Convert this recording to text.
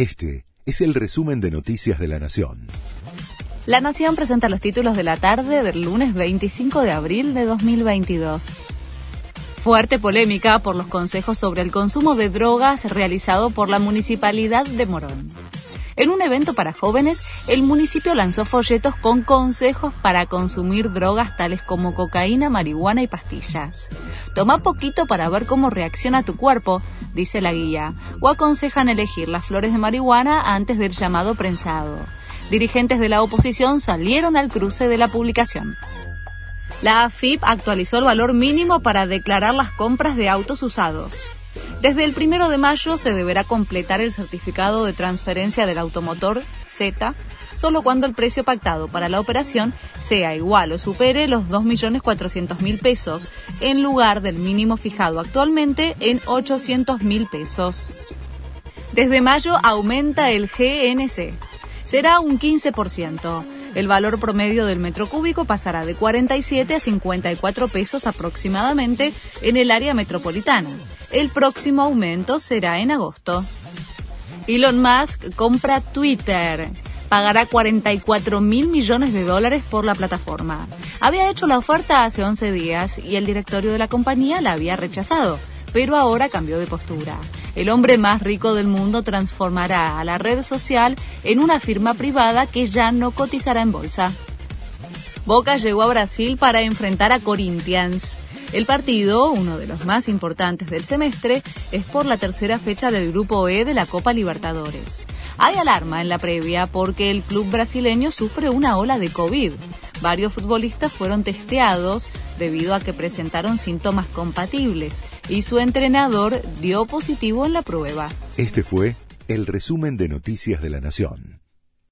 Este es el resumen de Noticias de la Nación. La Nación presenta los títulos de la tarde del lunes 25 de abril de 2022. Fuerte polémica por los consejos sobre el consumo de drogas realizado por la Municipalidad de Morón. En un evento para jóvenes, el municipio lanzó folletos con consejos para consumir drogas tales como cocaína, marihuana y pastillas. Toma poquito para ver cómo reacciona tu cuerpo, dice la guía, o aconsejan elegir las flores de marihuana antes del llamado prensado. Dirigentes de la oposición salieron al cruce de la publicación. La AFIP actualizó el valor mínimo para declarar las compras de autos usados. Desde el primero de mayo se deberá completar el certificado de transferencia del automotor Z solo cuando el precio pactado para la operación sea igual o supere los 2.400.000 pesos, en lugar del mínimo fijado actualmente en 800.000 pesos. Desde mayo aumenta el GNC. Será un 15%. El valor promedio del metro cúbico pasará de 47 a 54 pesos aproximadamente en el área metropolitana. El próximo aumento será en agosto. Elon Musk compra Twitter. Pagará 44 mil millones de dólares por la plataforma. Había hecho la oferta hace 11 días y el directorio de la compañía la había rechazado, pero ahora cambió de postura. El hombre más rico del mundo transformará a la red social en una firma privada que ya no cotizará en bolsa. Boca llegó a Brasil para enfrentar a Corinthians. El partido, uno de los más importantes del semestre, es por la tercera fecha del Grupo E de la Copa Libertadores. Hay alarma en la previa porque el club brasileño sufre una ola de COVID. Varios futbolistas fueron testeados debido a que presentaron síntomas compatibles y su entrenador dio positivo en la prueba. Este fue el resumen de Noticias de la Nación.